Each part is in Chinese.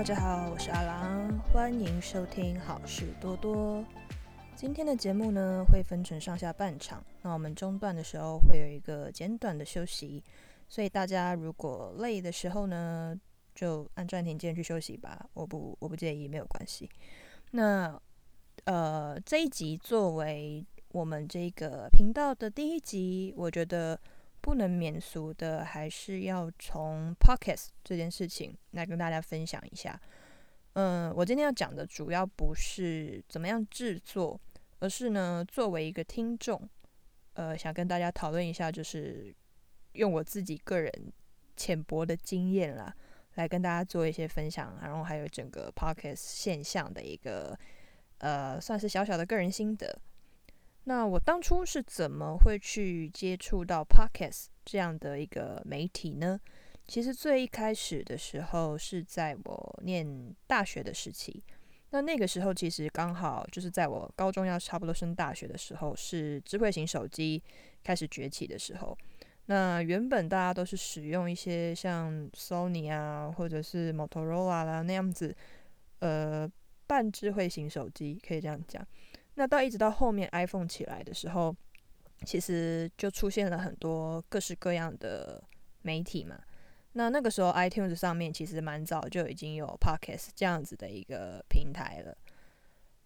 大家好，我是阿郎，欢迎收听好事多多。今天的节目呢会分成上下半场，那我们中段的时候会有一个简短的休息，所以大家如果累的时候呢，就按暂停键去休息吧，我不我不介意，没有关系。那呃这一集作为我们这个频道的第一集，我觉得不能免俗的，还是要从 podcast 这件事情来跟大家分享一下。嗯，我今天要讲的主要不是怎么样制作。而是呢，作为一个听众，呃，想跟大家讨论一下，就是用我自己个人浅薄的经验啦，来跟大家做一些分享，然后还有整个 podcast 现象的一个呃，算是小小的个人心得。那我当初是怎么会去接触到 podcast 这样的一个媒体呢？其实最一开始的时候是在我念大学的时期。那那个时候其实刚好就是在我高中要差不多升大学的时候，是智慧型手机开始崛起的时候。那原本大家都是使用一些像 Sony 啊，或者是 Motorola 啦那样子，呃，半智慧型手机可以这样讲。那到一直到后面 iPhone 起来的时候，其实就出现了很多各式各样的媒体嘛。那那个时候，iTunes 上面其实蛮早就已经有 Podcast 这样子的一个平台了。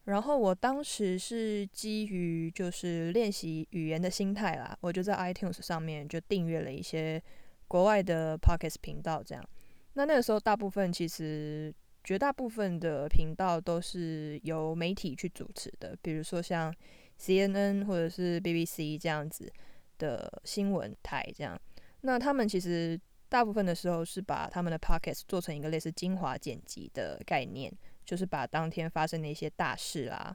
然后我当时是基于就是练习语言的心态啦，我就在 iTunes 上面就订阅了一些国外的 Podcast 频道。这样，那那个时候大部分其实绝大部分的频道都是由媒体去主持的，比如说像 CNN 或者是 BBC 这样子的新闻台。这样，那他们其实。大部分的时候是把他们的 pockets 做成一个类似精华剪辑的概念，就是把当天发生的一些大事啦，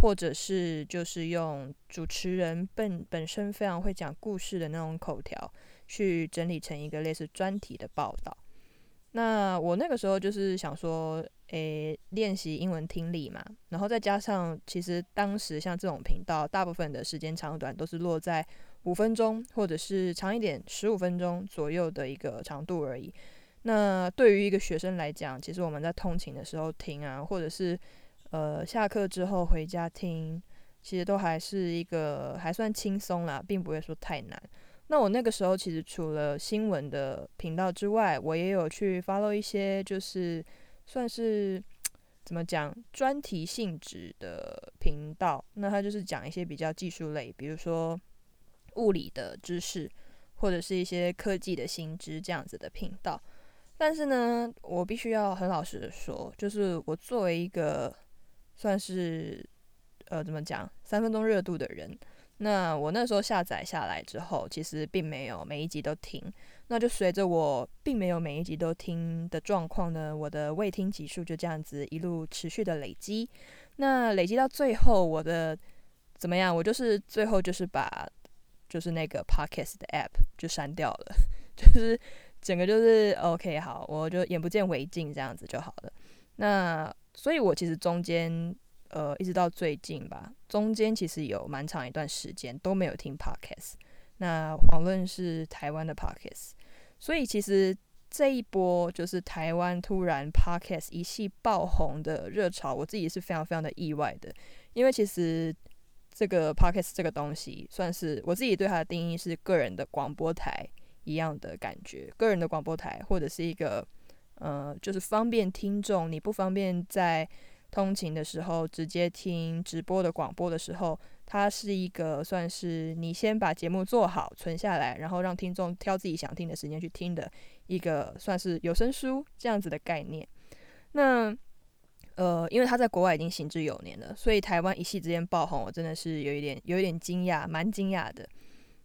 或者是就是用主持人本本身非常会讲故事的那种口条，去整理成一个类似专题的报道。那我那个时候就是想说，诶，练习英文听力嘛，然后再加上其实当时像这种频道，大部分的时间长短都是落在。五分钟，或者是长一点，十五分钟左右的一个长度而已。那对于一个学生来讲，其实我们在通勤的时候听啊，或者是呃下课之后回家听，其实都还是一个还算轻松啦，并不会说太难。那我那个时候其实除了新闻的频道之外，我也有去 follow 一些就是算是怎么讲专题性质的频道。那它就是讲一些比较技术类，比如说。物理的知识，或者是一些科技的新知这样子的频道，但是呢，我必须要很老实的说，就是我作为一个算是呃怎么讲三分钟热度的人，那我那时候下载下来之后，其实并没有每一集都听，那就随着我并没有每一集都听的状况呢，我的未听集数就这样子一路持续的累积，那累积到最后，我的怎么样？我就是最后就是把。就是那个 podcast 的 app 就删掉了，就是整个就是 OK 好，我就眼不见为净这样子就好了。那所以，我其实中间呃一直到最近吧，中间其实有蛮长一段时间都没有听 podcast。那遑论是台湾的 podcast，所以其实这一波就是台湾突然 podcast 一系爆红的热潮，我自己是非常非常的意外的，因为其实。这个 podcast 这个东西，算是我自己对它的定义是个人的广播台一样的感觉。个人的广播台，或者是一个呃，就是方便听众，你不方便在通勤的时候直接听直播的广播的时候，它是一个算是你先把节目做好存下来，然后让听众挑自己想听的时间去听的一个算是有声书这样子的概念。那呃，因为他在国外已经行之有年了，所以台湾一夕之间爆红，我真的是有一点有一点惊讶，蛮惊讶的。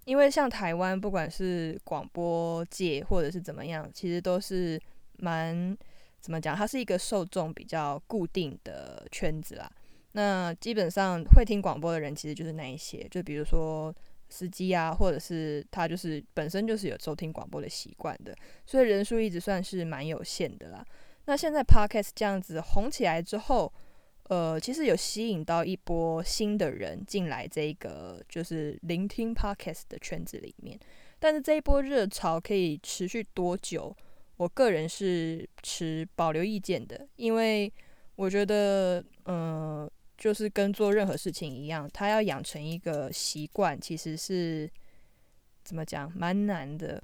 因为像台湾，不管是广播界或者是怎么样，其实都是蛮怎么讲，它是一个受众比较固定的圈子啦。那基本上会听广播的人，其实就是那一些，就比如说司机啊，或者是他就是本身就是有收听广播的习惯的，所以人数一直算是蛮有限的啦。那现在 podcast 这样子红起来之后，呃，其实有吸引到一波新的人进来这个就是聆听 podcast 的圈子里面。但是这一波热潮可以持续多久，我个人是持保留意见的，因为我觉得，嗯，就是跟做任何事情一样，他要养成一个习惯，其实是怎么讲，蛮难的。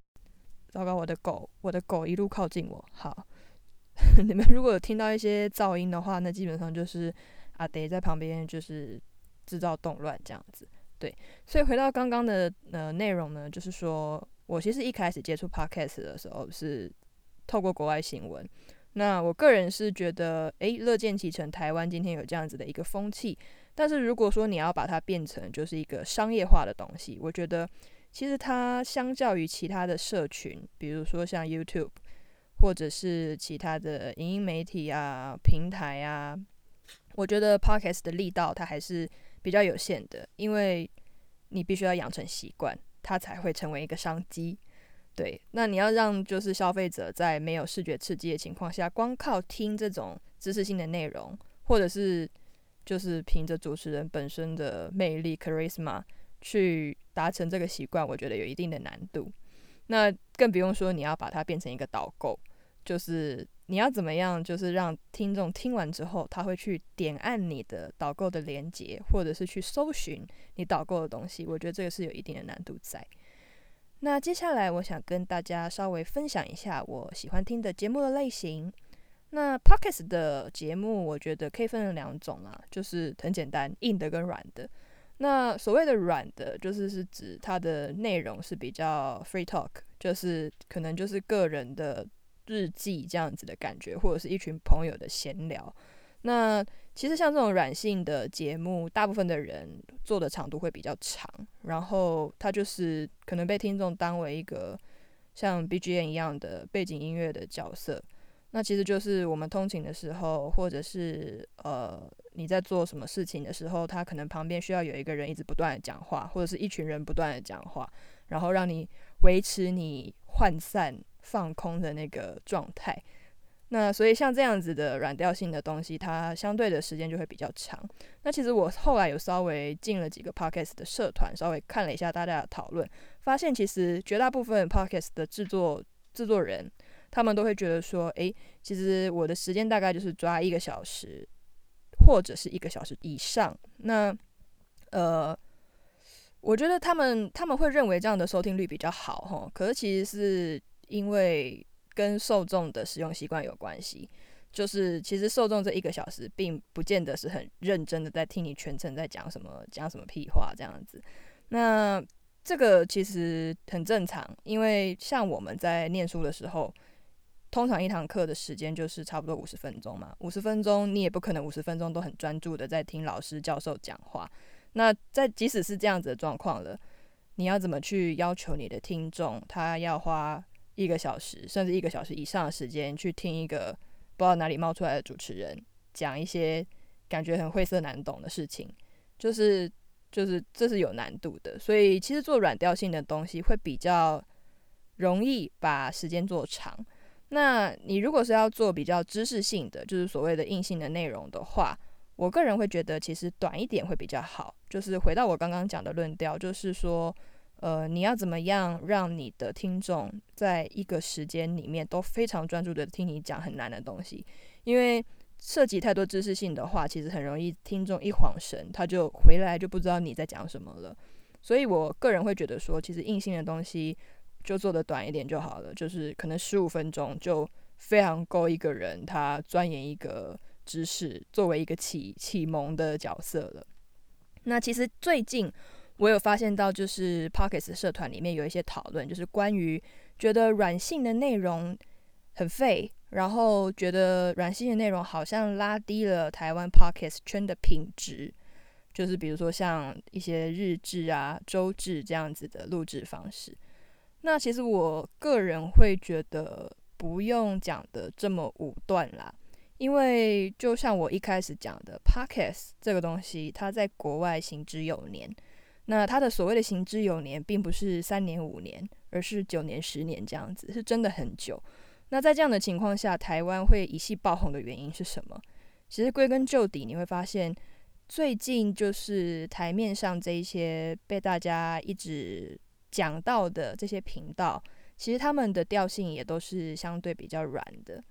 糟糕，我的狗，我的狗一路靠近我。好，你们如果有听到一些噪音的话，那基本上就是阿德在旁边，就是制造动乱这样子。对，所以回到刚刚的呃内容呢，就是说我其实一开始接触 podcast 的时候是透过国外新闻。那我个人是觉得，诶，乐见其成，台湾今天有这样子的一个风气。但是如果说你要把它变成就是一个商业化的东西，我觉得其实它相较于其他的社群，比如说像 YouTube 或者是其他的影音媒体啊、平台啊，我觉得 podcast 的力道它还是。比较有限的，因为你必须要养成习惯，它才会成为一个商机。对，那你要让就是消费者在没有视觉刺激的情况下，光靠听这种知识性的内容，或者是就是凭着主持人本身的魅力 charisma 去达成这个习惯，我觉得有一定的难度。那更不用说你要把它变成一个导购，就是。你要怎么样？就是让听众听完之后，他会去点按你的导购的链接，或者是去搜寻你导购的东西。我觉得这个是有一定的难度在。那接下来，我想跟大家稍微分享一下我喜欢听的节目的类型。那 Pockets 的节目，我觉得可以分成两种啊，就是很简单，硬的跟软的。那所谓的软的，就是是指它的内容是比较 free talk，就是可能就是个人的。日记这样子的感觉，或者是一群朋友的闲聊。那其实像这种软性的节目，大部分的人做的长度会比较长，然后它就是可能被听众当为一个像 BGM 一样的背景音乐的角色。那其实就是我们通勤的时候，或者是呃你在做什么事情的时候，他可能旁边需要有一个人一直不断的讲话，或者是一群人不断的讲话，然后让你维持你涣散。放空的那个状态，那所以像这样子的软调性的东西，它相对的时间就会比较长。那其实我后来有稍微进了几个 podcast 的社团，稍微看了一下大家的讨论，发现其实绝大部分 podcast 的制作制作人，他们都会觉得说，诶，其实我的时间大概就是抓一个小时，或者是一个小时以上。那呃，我觉得他们他们会认为这样的收听率比较好，哈。可是其实是。因为跟受众的使用习惯有关系，就是其实受众这一个小时并不见得是很认真的在听你全程在讲什么讲什么屁话这样子。那这个其实很正常，因为像我们在念书的时候，通常一堂课的时间就是差不多五十分钟嘛，五十分钟你也不可能五十分钟都很专注的在听老师教授讲话。那在即使是这样子的状况了，你要怎么去要求你的听众他要花？一个小时甚至一个小时以上的时间去听一个不知道哪里冒出来的主持人讲一些感觉很晦涩难懂的事情，就是就是这是有难度的。所以其实做软调性的东西会比较容易把时间做长。那你如果是要做比较知识性的，就是所谓的硬性的内容的话，我个人会觉得其实短一点会比较好。就是回到我刚刚讲的论调，就是说。呃，你要怎么样让你的听众在一个时间里面都非常专注的听你讲很难的东西？因为涉及太多知识性的话，其实很容易听众一晃神，他就回来就不知道你在讲什么了。所以我个人会觉得说，其实硬性的东西就做的短一点就好了，就是可能十五分钟就非常够一个人他钻研一个知识，作为一个启启蒙的角色了。那其实最近。我有发现到，就是 Pockets 社团里面有一些讨论，就是关于觉得软性的内容很废，然后觉得软性的内容好像拉低了台湾 Pockets 圈的品质，就是比如说像一些日志啊、周志这样子的录制方式。那其实我个人会觉得不用讲的这么武断啦，因为就像我一开始讲的，Pockets 这个东西，它在国外行之有年。那他的所谓的行之有年，并不是三年五年，而是九年十年这样子，是真的很久。那在这样的情况下，台湾会一系爆红的原因是什么？其实归根究底，你会发现，最近就是台面上这一些被大家一直讲到的这些频道，其实他们的调性也都是相对比较软的。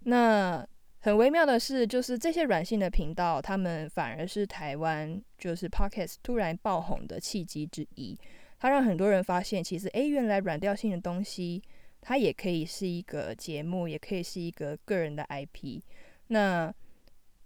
那很微妙的是，就是这些软性的频道，他们反而是台湾就是 Podcast 突然爆红的契机之一。它让很多人发现，其实诶，原来软调性的东西，它也可以是一个节目，也可以是一个个人的 IP。那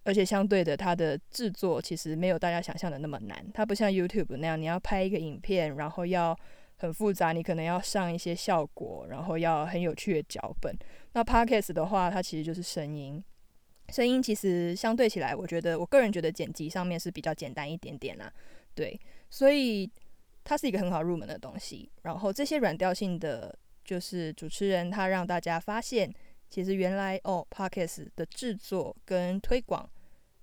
而且相对的，它的制作其实没有大家想象的那么难。它不像 YouTube 那样，你要拍一个影片，然后要很复杂，你可能要上一些效果，然后要很有趣的脚本。那 Podcast 的话，它其实就是声音。声音其实相对起来，我觉得我个人觉得剪辑上面是比较简单一点点啦，对，所以它是一个很好入门的东西。然后这些软调性的，就是主持人他让大家发现，其实原来哦，Podcast 的制作跟推广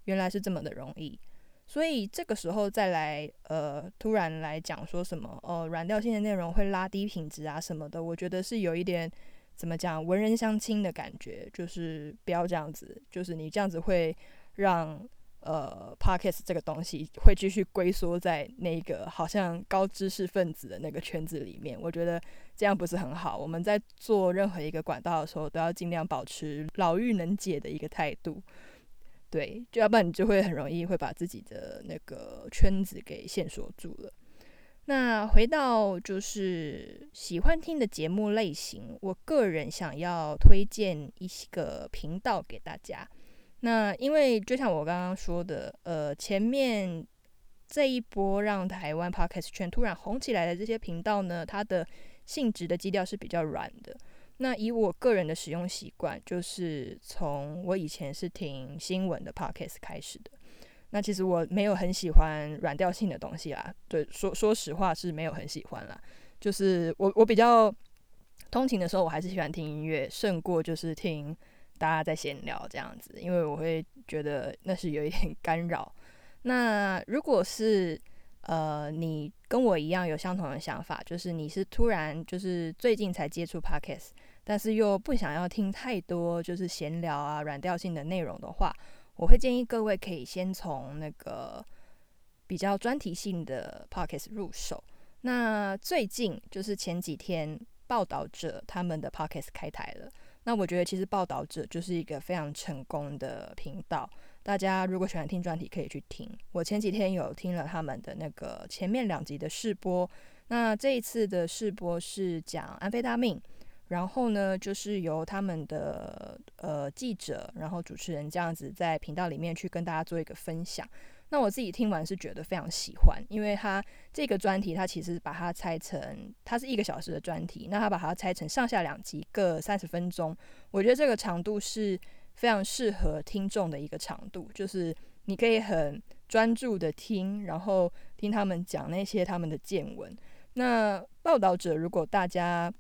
原来是这么的容易。所以这个时候再来呃，突然来讲说什么哦，软调性的内容会拉低品质啊什么的，我觉得是有一点。怎么讲文人相亲的感觉，就是不要这样子，就是你这样子会让呃 podcast 这个东西会继续龟缩在那个好像高知识分子的那个圈子里面。我觉得这样不是很好。我们在做任何一个管道的时候，都要尽量保持老妪能解的一个态度，对，就要不然你就会很容易会把自己的那个圈子给线索住了。那回到就是喜欢听的节目类型，我个人想要推荐一个频道给大家。那因为就像我刚刚说的，呃，前面这一波让台湾 podcast 圈突然红起来的这些频道呢，它的性质的基调是比较软的。那以我个人的使用习惯，就是从我以前是听新闻的 podcast 开始的。那其实我没有很喜欢软调性的东西啦，对，说说实话是没有很喜欢啦。就是我我比较通勤的时候，我还是喜欢听音乐，胜过就是听大家在闲聊这样子，因为我会觉得那是有一点 干扰。那如果是呃你跟我一样有相同的想法，就是你是突然就是最近才接触 Podcast，但是又不想要听太多就是闲聊啊软调性的内容的话。我会建议各位可以先从那个比较专题性的 podcast 入手。那最近就是前几天，报道者他们的 podcast 开台了。那我觉得其实报道者就是一个非常成功的频道。大家如果喜欢听专题，可以去听。我前几天有听了他们的那个前面两集的试播。那这一次的试播是讲安非他命。然后呢，就是由他们的呃记者，然后主持人这样子在频道里面去跟大家做一个分享。那我自己听完是觉得非常喜欢，因为他这个专题，他其实把它拆成，它是一个小时的专题，那他把它拆成上下两集，各三十分钟。我觉得这个长度是非常适合听众的一个长度，就是你可以很专注的听，然后听他们讲那些他们的见闻。那报道者，如果大家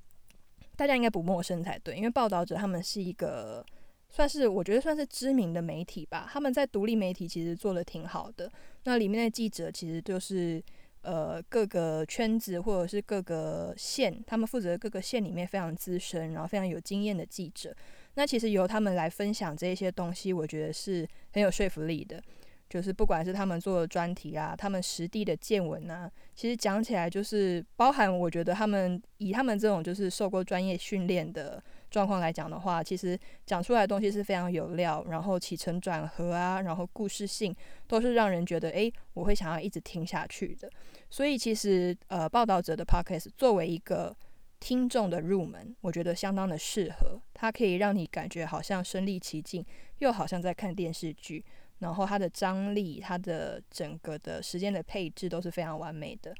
大家应该不陌生才对，因为报道者他们是一个算是我觉得算是知名的媒体吧。他们在独立媒体其实做的挺好的。那里面的记者其实就是呃各个圈子或者是各个县，他们负责各个县里面非常资深，然后非常有经验的记者。那其实由他们来分享这一些东西，我觉得是很有说服力的。就是不管是他们做的专题啊，他们实地的见闻啊，其实讲起来就是包含，我觉得他们以他们这种就是受过专业训练的状况来讲的话，其实讲出来的东西是非常有料，然后起承转合啊，然后故事性都是让人觉得诶，我会想要一直听下去的。所以其实呃，报道者的 podcast 作为一个听众的入门，我觉得相当的适合，它可以让你感觉好像身临其境，又好像在看电视剧。然后它的张力，它的整个的时间的配置都是非常完美的。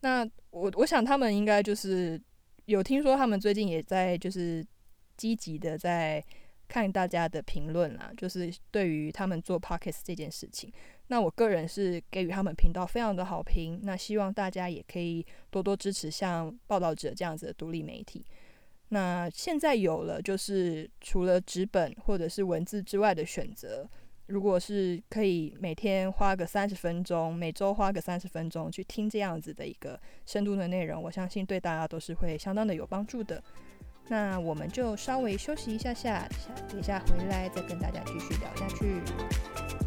那我我想他们应该就是有听说，他们最近也在就是积极的在看大家的评论啦，就是对于他们做 p o c k e t 这件事情。那我个人是给予他们频道非常的好评。那希望大家也可以多多支持像报道者这样子的独立媒体。那现在有了就是除了纸本或者是文字之外的选择。如果是可以每天花个三十分钟，每周花个三十分钟去听这样子的一个深度的内容，我相信对大家都是会相当的有帮助的。那我们就稍微休息一下下，等一下回来再跟大家继续聊下去。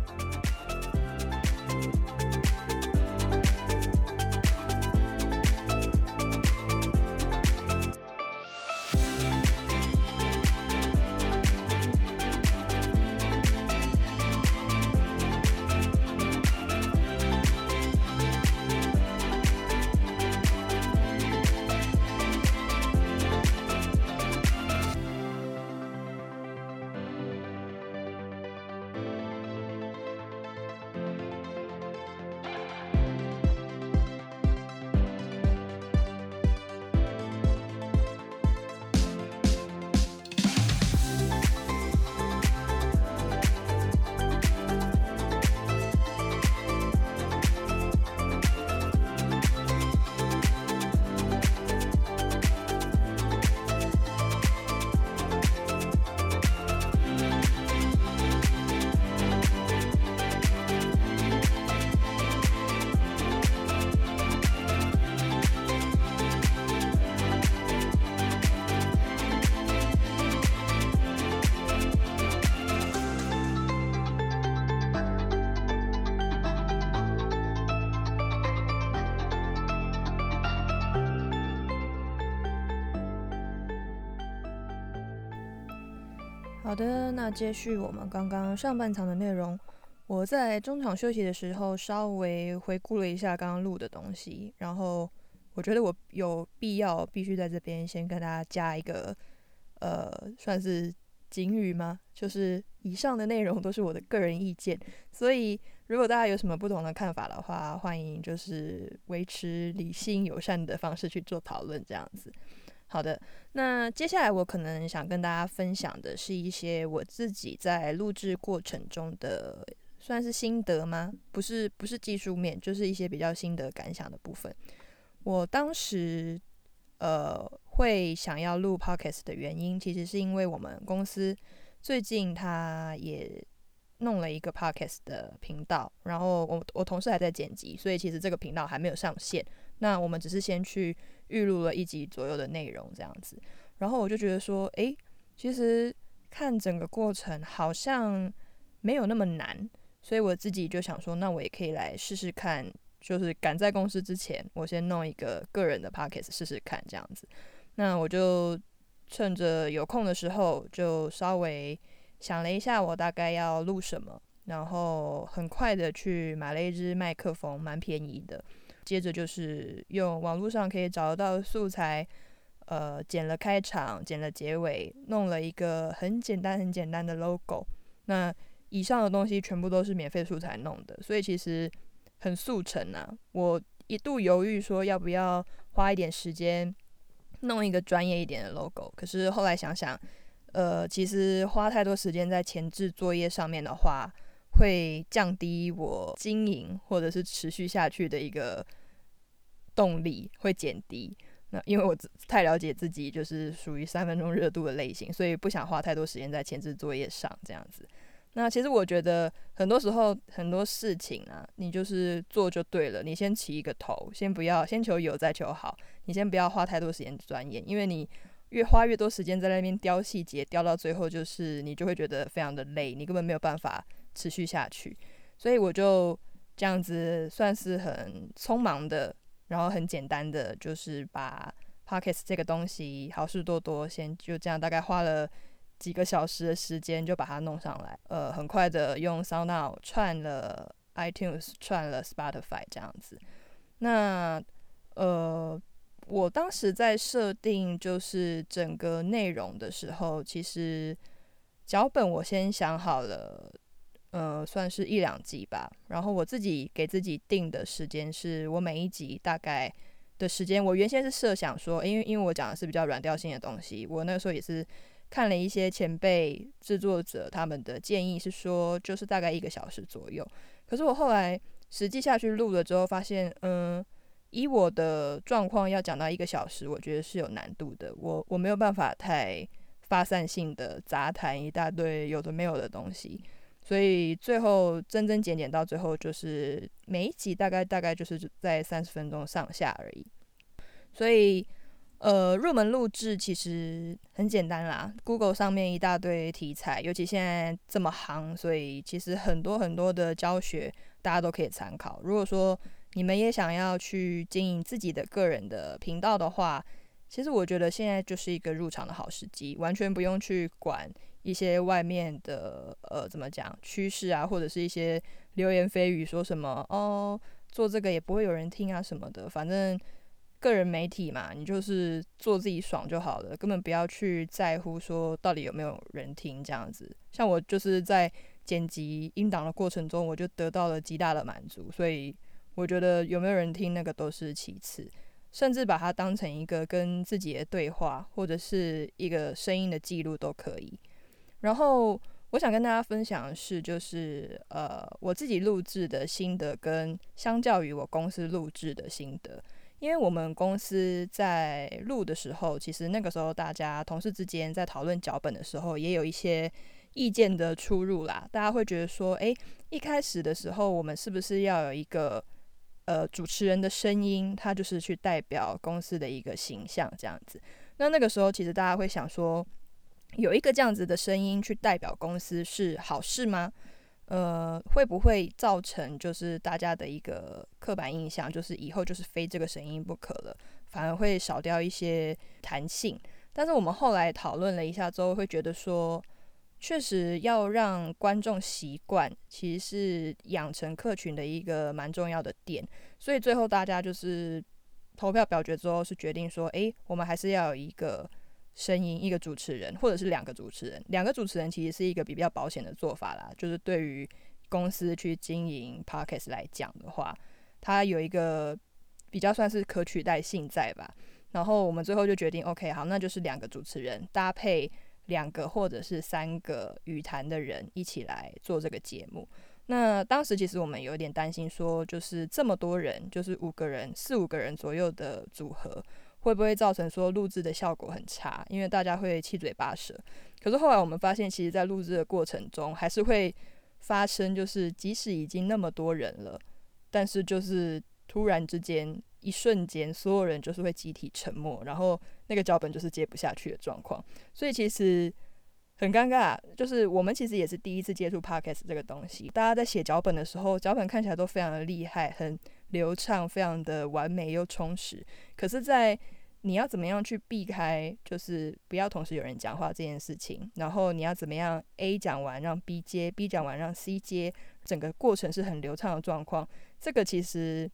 好的，那接续我们刚刚上半场的内容，我在中场休息的时候稍微回顾了一下刚刚录的东西，然后我觉得我有必要必须在这边先跟大家加一个，呃，算是警语吗？就是以上的内容都是我的个人意见，所以如果大家有什么不同的看法的话，欢迎就是维持理性友善的方式去做讨论，这样子。好的，那接下来我可能想跟大家分享的是一些我自己在录制过程中的算是心得吗？不是，不是技术面，就是一些比较心得感想的部分。我当时呃会想要录 podcast 的原因，其实是因为我们公司最近他也弄了一个 podcast 的频道，然后我我同事还在剪辑，所以其实这个频道还没有上线。那我们只是先去。预录了一集左右的内容，这样子，然后我就觉得说，诶，其实看整个过程好像没有那么难，所以我自己就想说，那我也可以来试试看，就是赶在公司之前，我先弄一个个人的 podcast 试试看，这样子。那我就趁着有空的时候，就稍微想了一下，我大概要录什么，然后很快的去买了一支麦克风，蛮便宜的。接着就是用网络上可以找得到的素材，呃，剪了开场，剪了结尾，弄了一个很简单很简单的 logo。那以上的东西全部都是免费素材弄的，所以其实很速成啊。我一度犹豫说要不要花一点时间弄一个专业一点的 logo，可是后来想想，呃，其实花太多时间在前置作业上面的话，会降低我经营或者是持续下去的一个。动力会减低，那因为我太了解自己，就是属于三分钟热度的类型，所以不想花太多时间在前置作业上这样子。那其实我觉得很多时候很多事情啊，你就是做就对了，你先起一个头，先不要先求有再求好，你先不要花太多时间钻研，因为你越花越多时间在那边雕细节，雕到最后就是你就会觉得非常的累，你根本没有办法持续下去。所以我就这样子算是很匆忙的。然后很简单的，就是把 pocket 这个东西好事多多先就这样，大概花了几个小时的时间就把它弄上来。呃，很快的用 SoundOut 串了 iTunes，串了 Spotify 这样子。那呃，我当时在设定就是整个内容的时候，其实脚本我先想好了。呃，算是一两集吧。然后我自己给自己定的时间是我每一集大概的时间。我原先是设想说，因为因为我讲的是比较软调性的东西，我那个时候也是看了一些前辈制作者他们的建议，是说就是大概一个小时左右。可是我后来实际下去录了之后，发现，嗯，以我的状况要讲到一个小时，我觉得是有难度的。我我没有办法太发散性的杂谈一大堆有的没有的东西。所以最后增增减减到最后，就是每一集大概大概就是在三十分钟上下而已。所以，呃，入门录制其实很简单啦。Google 上面一大堆题材，尤其现在这么行，所以其实很多很多的教学大家都可以参考。如果说你们也想要去经营自己的个人的频道的话，其实我觉得现在就是一个入场的好时机，完全不用去管。一些外面的呃，怎么讲趋势啊，或者是一些流言蜚语，说什么哦，做这个也不会有人听啊什么的。反正个人媒体嘛，你就是做自己爽就好了，根本不要去在乎说到底有没有人听这样子。像我就是在剪辑音档的过程中，我就得到了极大的满足，所以我觉得有没有人听那个都是其次，甚至把它当成一个跟自己的对话，或者是一个声音的记录都可以。然后我想跟大家分享的是，就是呃我自己录制的心得，跟相较于我公司录制的心得，因为我们公司在录的时候，其实那个时候大家同事之间在讨论脚本的时候，也有一些意见的出入啦。大家会觉得说，诶，一开始的时候，我们是不是要有一个呃主持人的声音，他就是去代表公司的一个形象这样子？那那个时候，其实大家会想说。有一个这样子的声音去代表公司是好事吗？呃，会不会造成就是大家的一个刻板印象，就是以后就是非这个声音不可了，反而会少掉一些弹性。但是我们后来讨论了一下之后，会觉得说，确实要让观众习惯，其实是养成客群的一个蛮重要的点。所以最后大家就是投票表决之后，是决定说，诶，我们还是要有一个声音，一个主持人，或者是两个主持人。两个主持人其实是一个比较保险的做法啦，就是对于公司去经营 podcast 来讲的话，它有一个比较算是可取代性在吧。然后我们最后就决定，OK，好，那就是两个主持人搭配两个或者是三个语坛的人一起来做这个节目。那当时其实我们有点担心，说就是这么多人，就是五个人、四五个人左右的组合，会不会造成说录制的效果很差？因为大家会七嘴八舌。可是后来我们发现，其实，在录制的过程中，还是会发生，就是即使已经那么多人了，但是就是突然之间。一瞬间，所有人就是会集体沉默，然后那个脚本就是接不下去的状况，所以其实很尴尬。就是我们其实也是第一次接触 podcast 这个东西，大家在写脚本的时候，脚本看起来都非常的厉害，很流畅，非常的完美又充实。可是，在你要怎么样去避开，就是不要同时有人讲话这件事情，然后你要怎么样 A 讲完让 B 接，B 讲完让 C 接，整个过程是很流畅的状况，这个其实。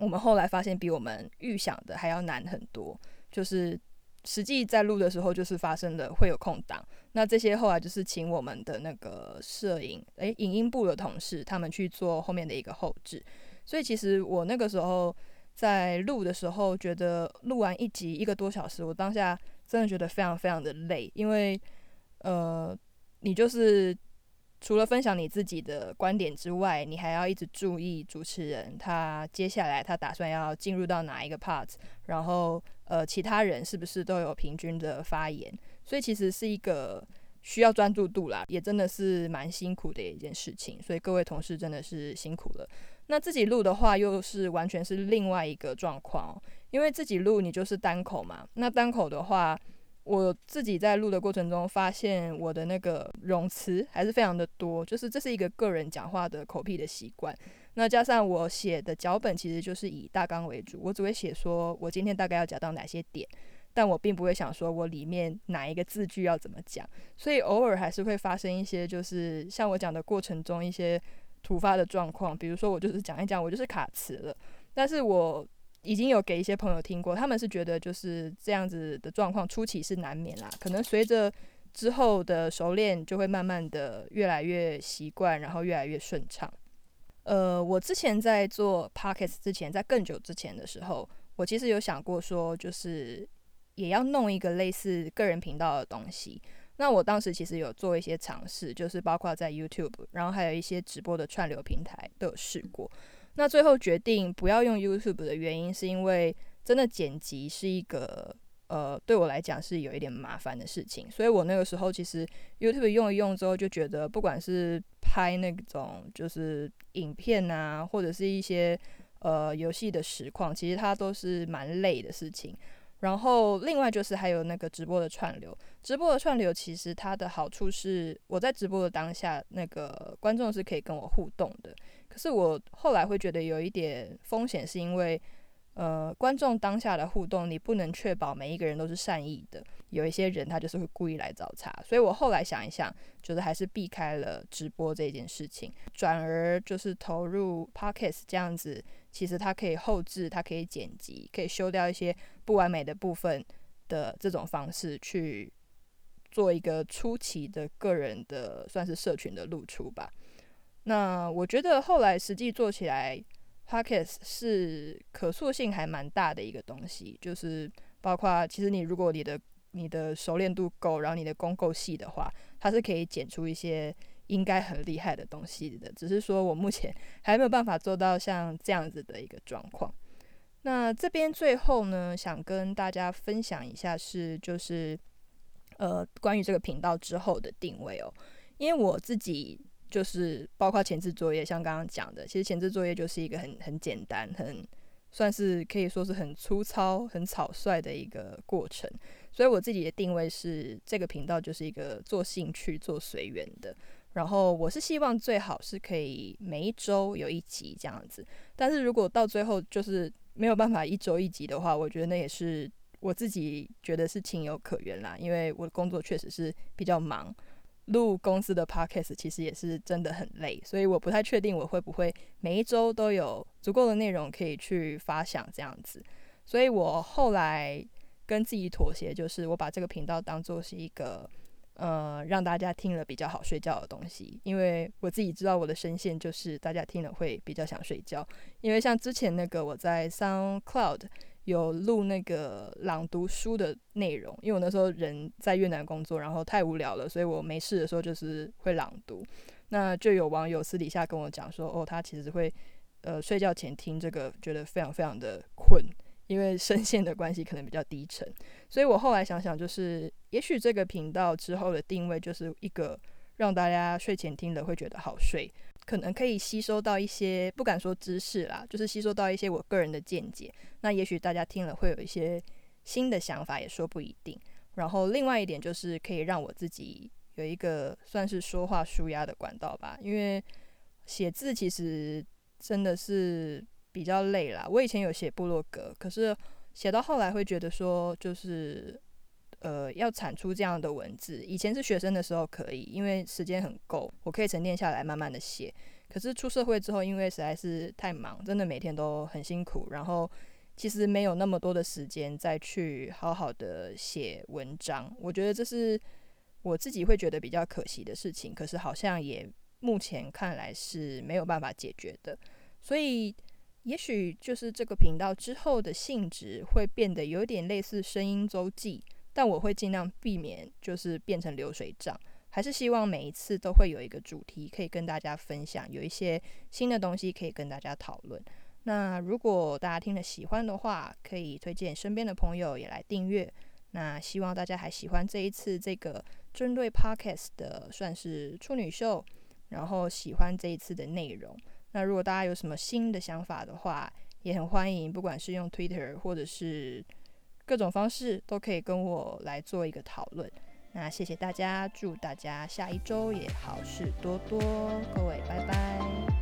我们后来发现比我们预想的还要难很多，就是实际在录的时候，就是发生的会有空档。那这些后来就是请我们的那个摄影，诶，影音部的同事他们去做后面的一个后置。所以其实我那个时候在录的时候，觉得录完一集一个多小时，我当下真的觉得非常非常的累，因为呃，你就是。除了分享你自己的观点之外，你还要一直注意主持人他接下来他打算要进入到哪一个 part，然后呃其他人是不是都有平均的发言，所以其实是一个需要专注度啦，也真的是蛮辛苦的一件事情，所以各位同事真的是辛苦了。那自己录的话又是完全是另外一个状况，因为自己录你就是单口嘛，那单口的话。我自己在录的过程中，发现我的那个冗词还是非常的多，就是这是一个个人讲话的口癖的习惯。那加上我写的脚本其实就是以大纲为主，我只会写说我今天大概要讲到哪些点，但我并不会想说我里面哪一个字句要怎么讲，所以偶尔还是会发生一些就是像我讲的过程中一些突发的状况，比如说我就是讲一讲，我就是卡词了，但是我。已经有给一些朋友听过，他们是觉得就是这样子的状况，初期是难免啦。可能随着之后的熟练，就会慢慢的越来越习惯，然后越来越顺畅。呃，我之前在做 podcast 之前，在更久之前的时候，我其实有想过说，就是也要弄一个类似个人频道的东西。那我当时其实有做一些尝试，就是包括在 YouTube，然后还有一些直播的串流平台都有试过。那最后决定不要用 YouTube 的原因，是因为真的剪辑是一个呃，对我来讲是有一点麻烦的事情。所以我那个时候其实 YouTube 用一用之后，就觉得不管是拍那种就是影片啊，或者是一些呃游戏的实况，其实它都是蛮累的事情。然后另外就是还有那个直播的串流，直播的串流其实它的好处是，我在直播的当下，那个观众是可以跟我互动的。是我后来会觉得有一点风险，是因为，呃，观众当下的互动，你不能确保每一个人都是善意的，有一些人他就是会故意来找茬。所以我后来想一想，就是还是避开了直播这件事情，转而就是投入 podcast 这样子，其实它可以后置，它可以剪辑，可以修掉一些不完美的部分的这种方式去做一个初期的个人的算是社群的露出吧。那我觉得后来实际做起来，Podcast 是可塑性还蛮大的一个东西，就是包括其实你如果你的你的熟练度够，然后你的功够细的话，它是可以剪出一些应该很厉害的东西的。只是说我目前 还没有办法做到像这样子的一个状况。那这边最后呢，想跟大家分享一下是就是呃关于这个频道之后的定位哦，因为我自己。就是包括前置作业，像刚刚讲的，其实前置作业就是一个很很简单、很算是可以说是很粗糙、很草率的一个过程。所以我自己的定位是，这个频道就是一个做兴趣、做随缘的。然后我是希望最好是可以每一周有一集这样子。但是如果到最后就是没有办法一周一集的话，我觉得那也是我自己觉得是情有可原啦，因为我的工作确实是比较忙。录公司的 podcast 其实也是真的很累，所以我不太确定我会不会每一周都有足够的内容可以去发想这样子。所以我后来跟自己妥协，就是我把这个频道当做是一个呃让大家听了比较好睡觉的东西，因为我自己知道我的声线就是大家听了会比较想睡觉。因为像之前那个我在 SoundCloud。有录那个朗读书的内容，因为我那时候人在越南工作，然后太无聊了，所以我没事的时候就是会朗读。那就有网友私底下跟我讲说，哦，他其实会呃睡觉前听这个，觉得非常非常的困，因为声线的关系可能比较低沉。所以我后来想想，就是也许这个频道之后的定位就是一个让大家睡前听了会觉得好睡。可能可以吸收到一些，不敢说知识啦，就是吸收到一些我个人的见解。那也许大家听了会有一些新的想法，也说不一定。然后另外一点就是可以让我自己有一个算是说话舒压的管道吧，因为写字其实真的是比较累啦。我以前有写部落格，可是写到后来会觉得说，就是。呃，要产出这样的文字，以前是学生的时候可以，因为时间很够，我可以沉淀下来慢慢的写。可是出社会之后，因为实在是太忙，真的每天都很辛苦，然后其实没有那么多的时间再去好好的写文章。我觉得这是我自己会觉得比较可惜的事情，可是好像也目前看来是没有办法解决的。所以，也许就是这个频道之后的性质会变得有点类似声音周记。但我会尽量避免，就是变成流水账，还是希望每一次都会有一个主题可以跟大家分享，有一些新的东西可以跟大家讨论。那如果大家听了喜欢的话，可以推荐身边的朋友也来订阅。那希望大家还喜欢这一次这个针对 Podcast 的算是处女秀，然后喜欢这一次的内容。那如果大家有什么新的想法的话，也很欢迎，不管是用 Twitter 或者是。各种方式都可以跟我来做一个讨论。那谢谢大家，祝大家下一周也好事多多，各位拜拜。